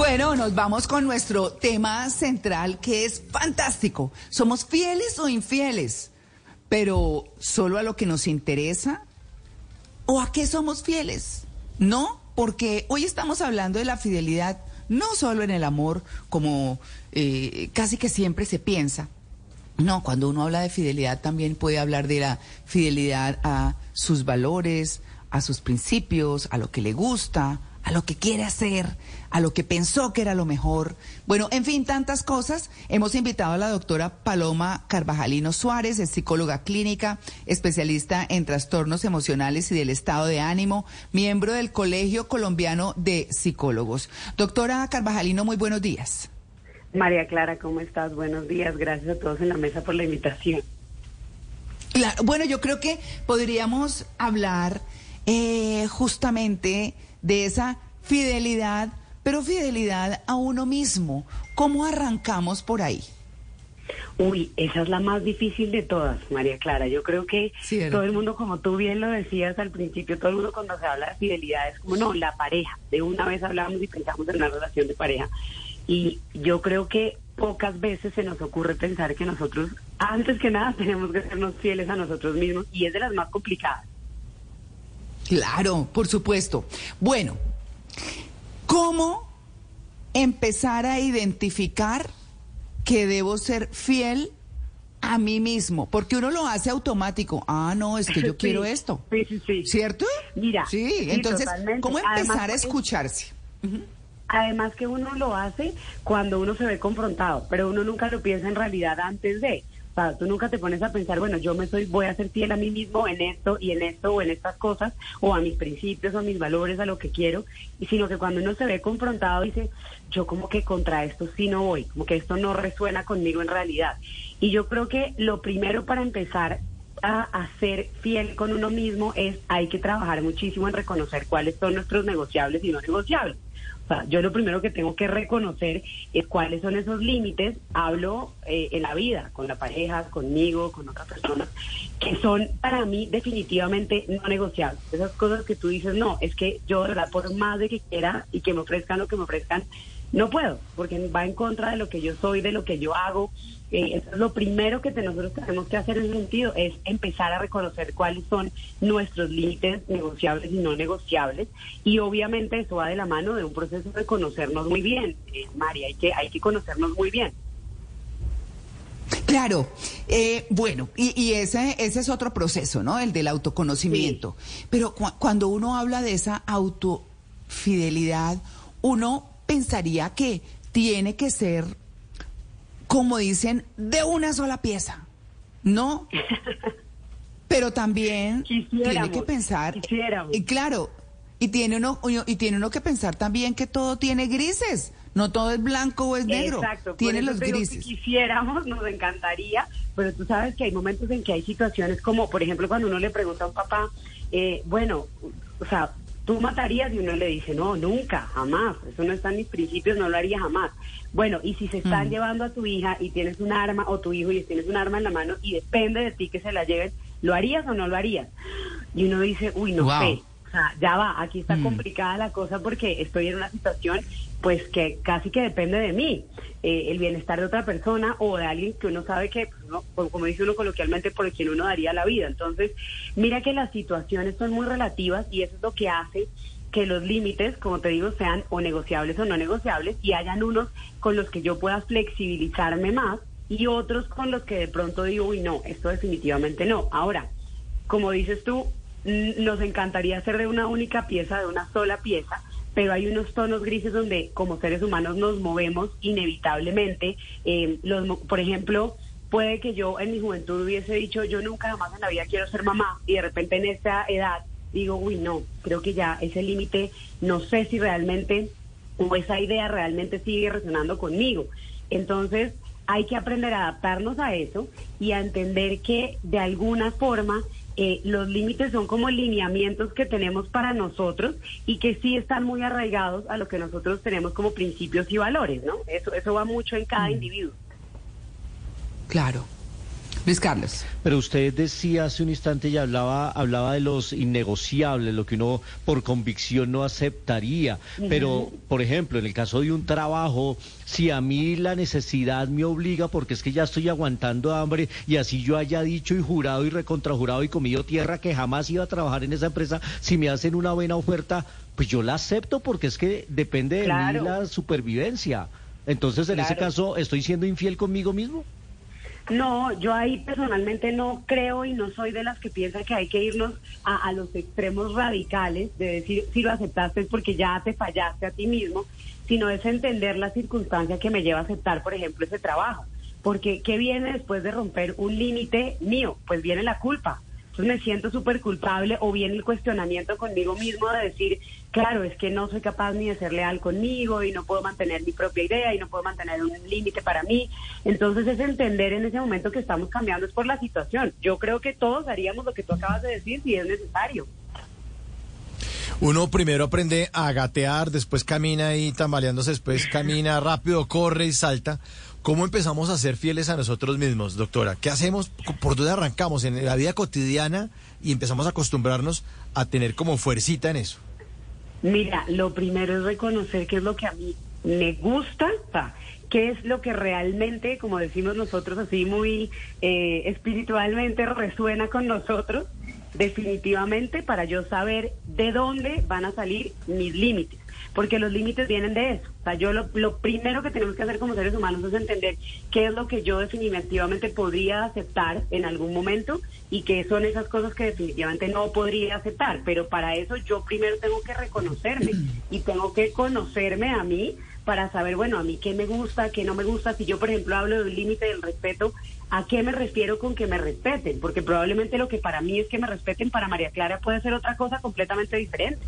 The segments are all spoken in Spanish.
Bueno, nos vamos con nuestro tema central que es fantástico. ¿Somos fieles o infieles? Pero solo a lo que nos interesa o a qué somos fieles? No, porque hoy estamos hablando de la fidelidad no solo en el amor como eh, casi que siempre se piensa. No, cuando uno habla de fidelidad también puede hablar de la fidelidad a sus valores, a sus principios, a lo que le gusta, a lo que quiere hacer, a lo que pensó que era lo mejor. Bueno, en fin, tantas cosas. Hemos invitado a la doctora Paloma Carvajalino Suárez, es psicóloga clínica, especialista en trastornos emocionales y del estado de ánimo, miembro del Colegio Colombiano de Psicólogos. Doctora Carvajalino, muy buenos días. María Clara, ¿cómo estás? Buenos días. Gracias a todos en la mesa por la invitación. Claro, bueno, yo creo que podríamos hablar eh, justamente de esa fidelidad, pero fidelidad a uno mismo. ¿Cómo arrancamos por ahí? Uy, esa es la más difícil de todas, María Clara. Yo creo que todo el mundo, como tú bien lo decías al principio, todo el mundo cuando se habla de fidelidad es como, no, la pareja. De una vez hablamos y pensamos en una relación de pareja. Y yo creo que pocas veces se nos ocurre pensar que nosotros, antes que nada, tenemos que sernos fieles a nosotros mismos y es de las más complicadas. Claro, por supuesto. Bueno, ¿cómo empezar a identificar que debo ser fiel a mí mismo? Porque uno lo hace automático. Ah, no, es que yo quiero esto. Sí, sí, sí. ¿Cierto? Mira. Sí, entonces, ¿cómo empezar a escucharse? Además que uno lo hace cuando uno se ve confrontado, pero uno nunca lo piensa en realidad antes de. O tú nunca te pones a pensar, bueno, yo me soy, voy a ser fiel a mí mismo en esto y en esto o en estas cosas, o a mis principios o a mis valores, a lo que quiero, y sino que cuando uno se ve confrontado dice, yo como que contra esto sí no voy, como que esto no resuena conmigo en realidad. Y yo creo que lo primero para empezar a, a, ser fiel con uno mismo es hay que trabajar muchísimo en reconocer cuáles son nuestros negociables y no negociables yo lo primero que tengo que reconocer es cuáles son esos límites. Hablo eh, en la vida, con la pareja, conmigo, con otras personas, que son para mí definitivamente no negociables. Esas cosas que tú dices, no, es que yo, de verdad, por más de que quiera y que me ofrezcan lo que me ofrezcan, no puedo, porque va en contra de lo que yo soy, de lo que yo hago. Eh, lo primero que nosotros tenemos que hacer en ese sentido, es empezar a reconocer cuáles son nuestros límites negociables y no negociables. Y obviamente eso va de la mano de un proceso de conocernos muy bien, eh, María, hay que, hay que conocernos muy bien. Claro, eh, bueno, y, ese, ese es otro proceso, ¿no? El del autoconocimiento. Pero cuando uno habla de esa autofidelidad, uno pensaría que tiene que ser, como dicen, de una sola pieza, ¿no? Pero también tiene que pensar, y claro, y tiene uno y tiene uno que pensar también que todo tiene grises. No todo es blanco o es negro. Exacto. Tiene los grises. Si quisiéramos, nos encantaría, pero tú sabes que hay momentos en que hay situaciones como, por ejemplo, cuando uno le pregunta a un papá, eh, bueno, o sea, tú matarías y uno le dice, no, nunca, jamás, eso no está en mis principios, no lo haría jamás. Bueno, y si se están mm. llevando a tu hija y tienes un arma, o tu hijo y tienes un arma en la mano y depende de ti que se la lleven, ¿lo harías o no lo harías? Y uno dice, uy, no sé. O sea, ya va, aquí está mm. complicada la cosa porque estoy en una situación pues que casi que depende de mí, eh, el bienestar de otra persona o de alguien que uno sabe que, pues, como dice uno coloquialmente, por quien uno daría la vida. Entonces, mira que las situaciones son muy relativas y eso es lo que hace que los límites, como te digo, sean o negociables o no negociables y hayan unos con los que yo pueda flexibilizarme más y otros con los que de pronto digo, uy, no, esto definitivamente no. Ahora, como dices tú, nos encantaría hacer de una única pieza, de una sola pieza, pero hay unos tonos grises donde como seres humanos nos movemos inevitablemente. Eh, por ejemplo, puede que yo en mi juventud hubiese dicho, yo nunca jamás en la vida quiero ser mamá, y de repente en esta edad digo, uy, no, creo que ya ese límite, no sé si realmente, o esa idea realmente sigue resonando conmigo. Entonces, hay que aprender a adaptarnos a eso y a entender que de alguna forma eh, los límites son como lineamientos que tenemos para nosotros y que sí están muy arraigados a lo que nosotros tenemos como principios y valores, ¿no? Eso, eso va mucho en cada individuo. Claro. Luis Carlos. Pero usted decía hace un instante y hablaba, hablaba de los innegociables, lo que uno por convicción no aceptaría. Pero, por ejemplo, en el caso de un trabajo, si a mí la necesidad me obliga, porque es que ya estoy aguantando hambre, y así yo haya dicho y jurado y recontrajurado y comido tierra que jamás iba a trabajar en esa empresa, si me hacen una buena oferta, pues yo la acepto porque es que depende de mí la supervivencia. Entonces, en ese caso, ¿estoy siendo infiel conmigo mismo? No, yo ahí personalmente no creo y no soy de las que piensan que hay que irnos a, los extremos radicales de decir si lo aceptaste es porque ya te fallaste a ti mismo, sino es entender la circunstancia que me lleva a aceptar, por ejemplo, ese trabajo. Porque, ¿qué viene después de romper un límite mío? Pues viene la culpa me siento súper culpable o bien el cuestionamiento conmigo mismo de decir, claro, es que no soy capaz ni de ser leal conmigo y no puedo mantener mi propia idea y no puedo mantener un límite para mí. Entonces es entender en ese momento que estamos cambiando es por la situación. Yo creo que todos haríamos lo que tú acabas de decir si es necesario. Uno primero aprende a gatear, después camina y tambaleándose, después camina rápido, corre y salta. ¿Cómo empezamos a ser fieles a nosotros mismos, doctora? ¿Qué hacemos? ¿Por dónde arrancamos en la vida cotidiana y empezamos a acostumbrarnos a tener como fuercita en eso? Mira, lo primero es reconocer qué es lo que a mí me gusta, qué es lo que realmente, como decimos nosotros así muy eh, espiritualmente, resuena con nosotros, definitivamente para yo saber de dónde van a salir mis límites porque los límites vienen de eso. O sea, yo lo, primero que tenemos que hacer como seres humanos es entender qué es lo que yo definitivamente podría aceptar en algún momento y qué son esas cosas que definitivamente no podría aceptar. Pero para eso yo primero tengo que reconocerme y tengo que conocerme a mí para saber, bueno, a mí qué me gusta, qué no me gusta. Si yo, por ejemplo, hablo del límite del respeto, ¿a qué me refiero con que me respeten? Porque probablemente lo que para mí es que me respeten, para María Clara puede ser otra cosa completamente diferente.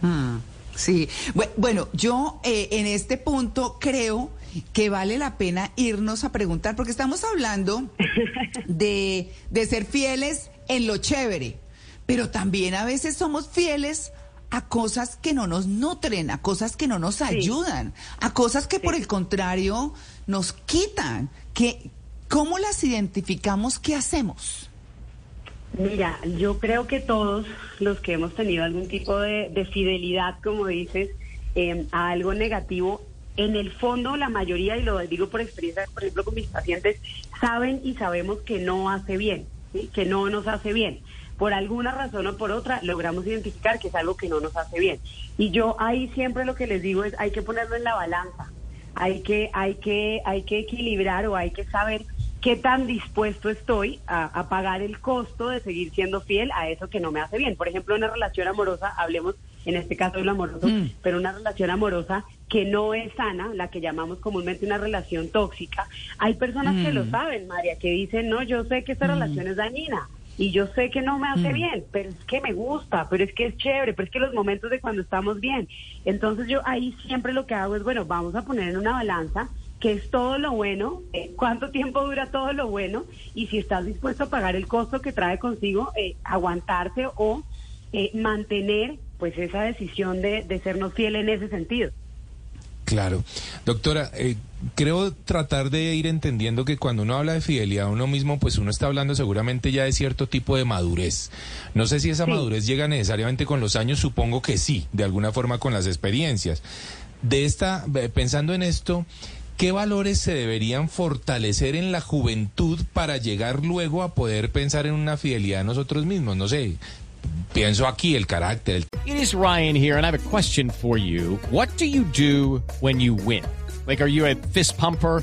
Hmm. Sí, bueno, yo eh, en este punto creo que vale la pena irnos a preguntar, porque estamos hablando de, de ser fieles en lo chévere, pero también a veces somos fieles a cosas que no nos nutren, a cosas que no nos ayudan, a cosas que por el contrario nos quitan. Que, ¿Cómo las identificamos? ¿Qué hacemos? Mira, yo creo que todos los que hemos tenido algún tipo de, fidelidad, como dices, em, a algo negativo, en el fondo la mayoría, y lo digo por experiencia, por ejemplo, con mis pacientes, saben y sabemos que no hace bien, que no nos hace bien. Por alguna razón o por otra, logramos identificar que es algo que no nos hace bien. Y yo ahí siempre lo que les digo es, hay que ponerlo en la balanza, hay que, hay que, hay que equilibrar o hay que saber qué tan dispuesto estoy a, pagar el costo de seguir siendo fiel a eso que no me hace bien. Por ejemplo, una relación amorosa, hablemos en este caso de lo amoroso, mm. pero una relación amorosa que no es sana, la que llamamos comúnmente una relación tóxica. Hay personas que lo mm. saben, María, que dicen, no, yo sé que esta mm. relación es dañina y yo sé que no me hace bien, pero es que me gusta, pero es que es chévere, pero es que los momentos de cuando estamos bien. Entonces yo ahí siempre lo que hago es, bueno, vamos a poner en una balanza qué es todo lo bueno, eh, cuánto tiempo dura todo lo bueno y si estás dispuesto a pagar el costo que trae consigo eh, aguantarse o eh, mantener pues esa decisión de, de sernos fiel en ese sentido. Claro. Doctora, creo tratar de ir entendiendo que cuando uno habla de fidelidad a uno mismo, pues uno está hablando seguramente ya de cierto tipo de madurez. No sé si esa madurez llega necesariamente con los años, supongo que sí, de alguna forma con las experiencias. De esta, pensando en esto, ¿Qué valores se deberían fortalecer en la juventud para llegar luego a poder pensar en una fidelidad a nosotros mismos? No sé, pienso aquí el carácter. It is Ryan here and I have a question for you. What do you do when you win? Like, are you a fist pumper?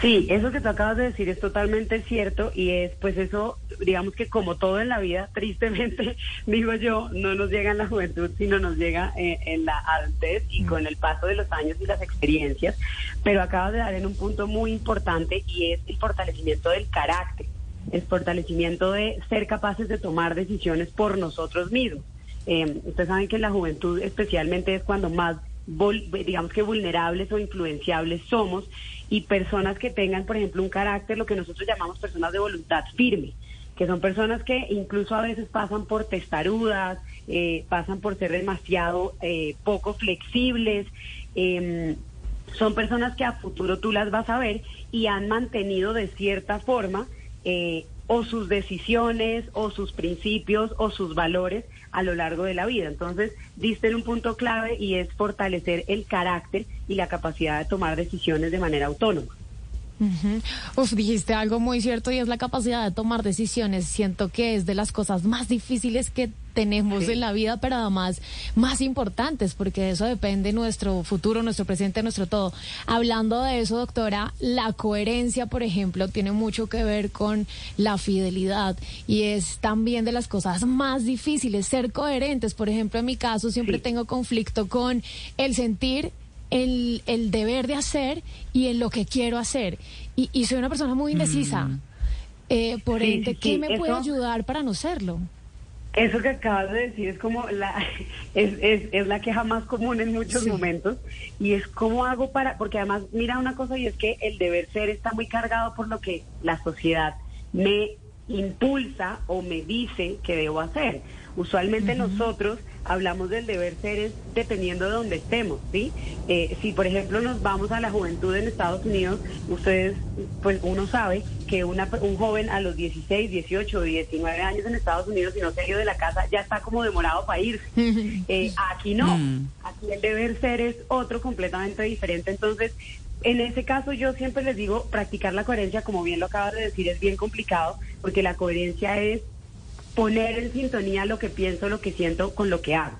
Sí, eso que tú acabas de decir es totalmente cierto y es pues eso, digamos que como todo en la vida, tristemente digo yo, no nos llega en la juventud, sino nos llega eh, en la adultez y con el paso de los años y las experiencias, pero acabas de dar en un punto muy importante y es el fortalecimiento del carácter, el fortalecimiento de ser capaces de tomar decisiones por nosotros mismos. Eh, ustedes saben que la juventud especialmente es cuando más digamos que vulnerables o influenciables somos y personas que tengan, por ejemplo, un carácter, lo que nosotros llamamos personas de voluntad firme, que son personas que incluso a veces pasan por testarudas, eh, pasan por ser demasiado eh, poco flexibles. Em, son personas que a futuro tú las vas a ver y han mantenido de cierta forma eh, o sus decisiones o sus principios o sus valores a lo largo de la vida. Entonces, diste en un punto clave y es fortalecer el carácter y la capacidad de tomar decisiones de manera autónoma. Uf, dijiste algo muy cierto y es la capacidad de tomar decisiones. Siento que es de las cosas más difíciles que tenemos en la vida, pero además más importantes, porque de eso depende nuestro futuro, nuestro presente, nuestro todo. Hablando de eso, doctora, la coherencia, por ejemplo, tiene mucho que ver con la fidelidad y es también de las cosas más difíciles, ser coherentes. Por ejemplo, en mi caso siempre tengo conflicto con el sentir el, el deber de hacer y en lo que quiero hacer. Y, y soy una persona muy indecisa. Mm. Eh, por Sí, ende, sí, ¿qué sí, me puede eso- ayudar para no serlo? Eso que acabas de decir es como la es, es, es la queja más común en muchos momentos y es cómo hago para porque además mira una cosa y es que el deber ser está muy cargado por lo que la sociedad me impulsa o me dice que debo hacer. Usualmente nosotros hablamos del deber ser es dependiendo de donde estemos, ¿sí? Eh, si por ejemplo nos vamos a la juventud en Estados Unidos, ustedes, pues uno sabe que una, un joven a los 16, 18, 19 años en Estados Unidos, si no se ha ido de la casa, ya está como demorado para irse. Eh, aquí no, aquí el deber ser es otro completamente diferente. Entonces, en ese caso yo siempre les digo, practicar la coherencia, como bien lo acabas de decir, es bien complicado, porque la coherencia es poner en sintonía lo que pienso, lo que siento con lo que hago.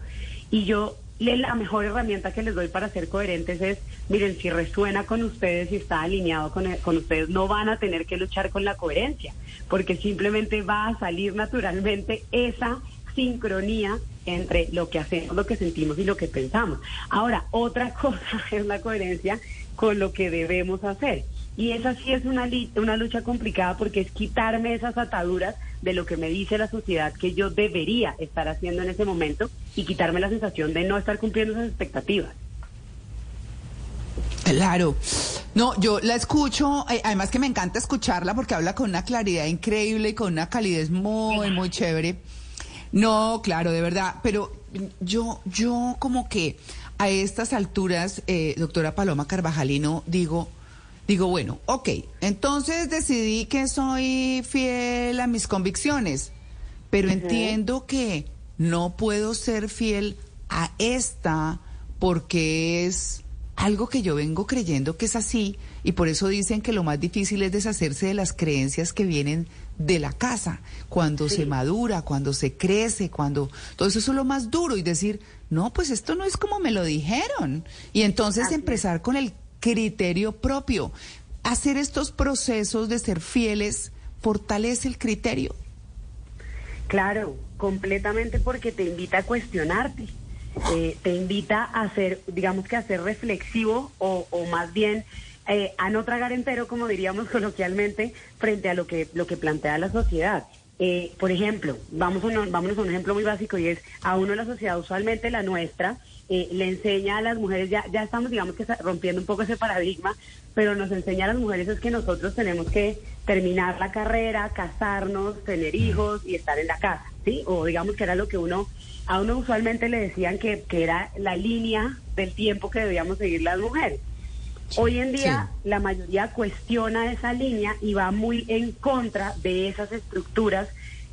Y yo, la mejor herramienta que les doy para ser coherentes es, miren, si resuena con ustedes y está alineado con, con ustedes, no van a tener que luchar con la coherencia, porque simplemente va a salir naturalmente esa sincronía entre lo que hacemos, lo que sentimos y lo que pensamos. Ahora, otra cosa es la coherencia con lo que debemos hacer. Y esa sí es una, una lucha complicada porque es quitarme esas ataduras de lo que me dice la sociedad que yo debería estar haciendo en ese momento y quitarme la sensación de no estar cumpliendo esas expectativas. Claro. No, yo la escucho, eh, además que me encanta escucharla porque habla con una claridad increíble y con una calidez muy, muy chévere. No, claro, de verdad, pero yo, yo como que a estas alturas, eh, doctora Paloma Carvajalino, digo, digo, bueno, ok, entonces decidí que soy fiel a mis convicciones, pero entiendo que no puedo ser fiel a esta porque es algo que yo vengo creyendo que es así y por eso dicen que lo más difícil es deshacerse de las creencias que vienen de la casa, cuando se madura, cuando se crece, cuando todo eso es lo más duro y decir, no, pues esto no es como me lo dijeron. Y entonces empezar con el criterio propio, hacer estos procesos de ser fieles fortalece el criterio. Claro, completamente porque te invita a cuestionarte, eh, te invita a ser, digamos que a ser reflexivo o, o más bien eh, a no tragar entero, como diríamos coloquialmente, frente a lo que, lo que plantea la sociedad. Eh, por ejemplo, vamos a un, vámonos a un ejemplo muy básico y es a uno la sociedad, usualmente la nuestra, eh, le enseña a las mujeres, ya, ya estamos digamos que rompiendo un poco ese paradigma, pero nos enseña a las mujeres es que nosotros tenemos que terminar la carrera, casarnos, tener hijos y estar en la casa, ¿sí? O digamos que era lo que uno, a uno usualmente le decían que, que era la línea del tiempo que debíamos seguir las mujeres. Hoy en día la mayoría cuestiona esa línea y va muy en contra de esas estructuras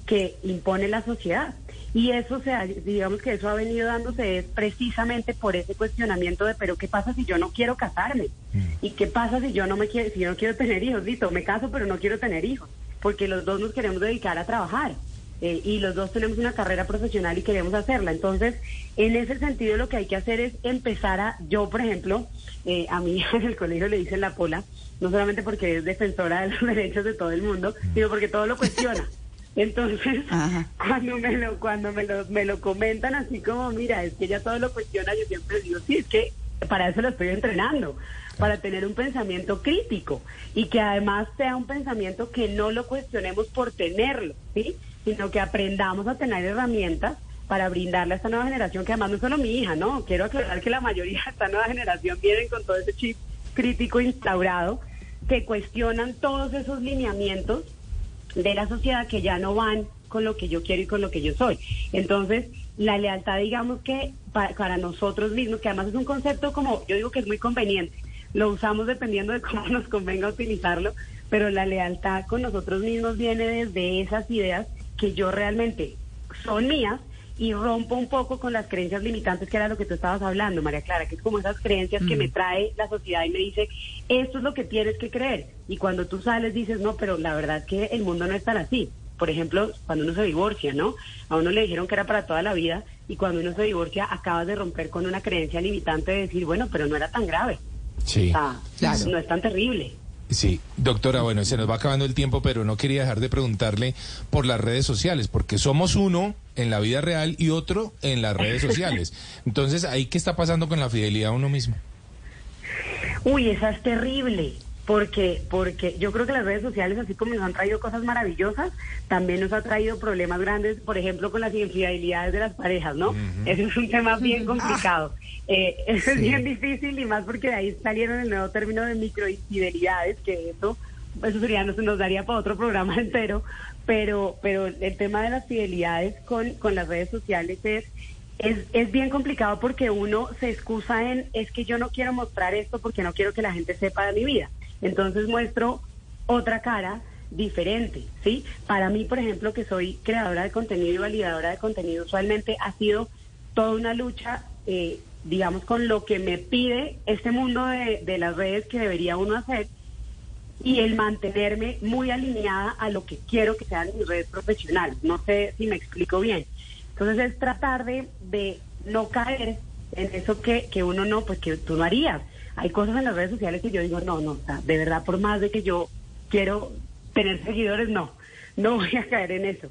que impone la sociedad. Y eso, se digamos que eso ha venido dándose es precisamente por ese cuestionamiento de, pero ¿qué pasa si yo no quiero casarme? Mm. ¿Y qué pasa si yo no me quiero, si yo no quiero tener hijos? Listo, me caso, pero no quiero tener hijos, porque los dos nos queremos dedicar a trabajar. Eh, y los dos tenemos una carrera profesional y queremos hacerla. Entonces, en ese sentido, lo que hay que hacer es empezar a, yo, por ejemplo, eh, a mí en el colegio le dicen la pola, no solamente porque es defensora de los derechos de todo el mundo, sino porque todo lo cuestiona. Entonces, cuando me lo cuando me lo, me lo comentan así como, mira, es que ella todo lo cuestiona, yo siempre digo, sí, es que para eso lo estoy entrenando, para tener un pensamiento crítico y que además sea un pensamiento que no lo cuestionemos por tenerlo, ¿sí? sino que aprendamos a tener herramientas para brindarle a esta nueva generación, que además no es solo mi hija, ¿no? Quiero aclarar que la mayoría de esta nueva generación vienen con todo ese chip crítico instaurado, que cuestionan todos esos lineamientos de la sociedad que ya no van con lo que yo quiero y con lo que yo soy. Entonces, la lealtad, digamos que para, nosotros mismos, que además es un concepto como, yo digo que es muy conveniente, lo usamos dependiendo de cómo nos convenga utilizarlo, pero la lealtad con nosotros mismos viene desde esas ideas que yo realmente son mías y rompo un poco con las creencias limitantes que era lo que tú estabas hablando, María Clara, que es como esas creencias que me trae la sociedad y me dice, esto es lo que tienes que creer. Y cuando tú sales dices, no, pero la verdad es que el mundo no es tan así. Por ejemplo, cuando uno se divorcia, ¿no? A uno le dijeron que era para toda la vida y cuando uno se divorcia acabas de romper con una creencia limitante de decir, bueno, pero no era tan grave. Sí. no es tan terrible. Sí, doctora, bueno, se nos va acabando el tiempo, pero no quería dejar de preguntarle por las redes sociales, porque somos uno en la vida real y otro en las redes sociales. Entonces, ¿ahí qué está pasando con la fidelidad a uno mismo? Uy, esa es terrible porque porque yo creo que las redes sociales así como nos han traído cosas maravillosas también nos ha traído problemas grandes por ejemplo con las infidelidades de las parejas no ese es un tema bien complicado. Eh, eso es bien difícil y más porque de ahí salieron el nuevo término de microinfidelidades que eso eso sería nos, nos daría para otro programa entero pero pero el tema de las fidelidades con con las redes sociales es es, es bien complicado porque uno se excusa en, es que yo no quiero mostrar esto porque no quiero que la gente sepa de mi vida. Entonces muestro otra cara diferente, ¿sí? Para mí, por ejemplo, que soy creadora de contenido y validadora de contenido, usualmente ha sido toda una lucha, eh, digamos, con lo que me pide este mundo de, las redes que debería uno hacer y el mantenerme muy alineada a lo que quiero que sean mis redes profesionales. No sé si me explico bien. Entonces es tratar de, de no caer en eso que, que uno no, pues que tú no harías hay cosas en las redes sociales que yo digo, no, no, de verdad, por más de que yo quiero tener seguidores, no, no voy a caer en eso.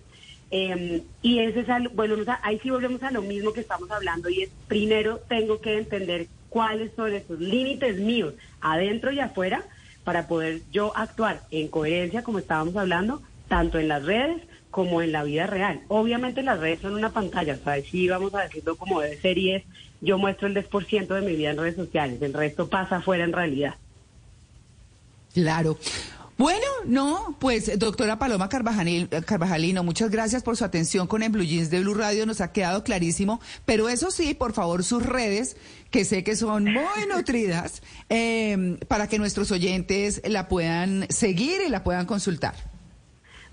Em, y ese es, bueno, ahí sí volvemos a lo mismo que estamos hablando y es, primero tengo que entender cuáles son esos límites míos, adentro y afuera, para poder yo actuar en coherencia, como estábamos hablando, tanto en las redes como en la vida real. Obviamente las redes son una pantalla, o sea, sí vamos a decirlo como debe ser y es, yo muestro el 10% de mi vida en redes sociales, el resto pasa afuera en realidad. Claro. Bueno, no, pues doctora Paloma Carvajalino, muchas gracias por su atención con el Blue Jeans de Blue Radio, nos ha quedado clarísimo, pero eso sí, por favor, sus redes, que sé que son muy nutridas, eh, para que nuestros oyentes la puedan seguir y la puedan consultar.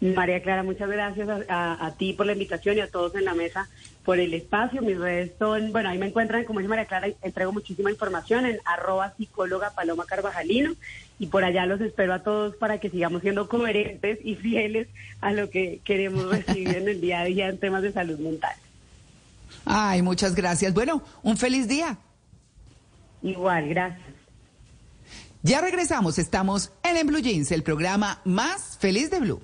María Clara, muchas gracias a, ti por la invitación y a todos en la mesa por el espacio. Mis redes son, bueno, ahí me encuentran, como dice María Clara, entrego muchísima información en arroba psicóloga Paloma Carvajalino y por allá los espero a todos para que sigamos siendo coherentes y fieles a lo que queremos recibir en el día a día en temas de salud mental. Ay, muchas gracias. Bueno, un feliz día. Igual, gracias. Ya regresamos, estamos en En Blue Jeans, el programa más feliz de Blue.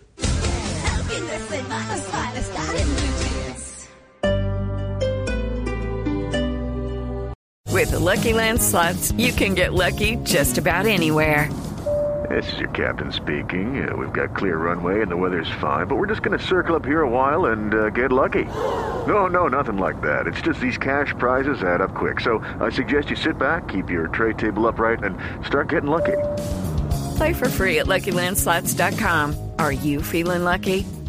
With the Lucky Land slots, you can get lucky just about anywhere. This is your captain speaking. Uh, we've got clear runway and the weather's fine, but we're just going to circle up here a while and uh, get lucky. No, no, nothing like that. It's just these cash prizes add up quick. So I suggest you sit back, keep your tray table upright, and start getting lucky. Play for free at LuckyLandSlots.com. Are you feeling lucky?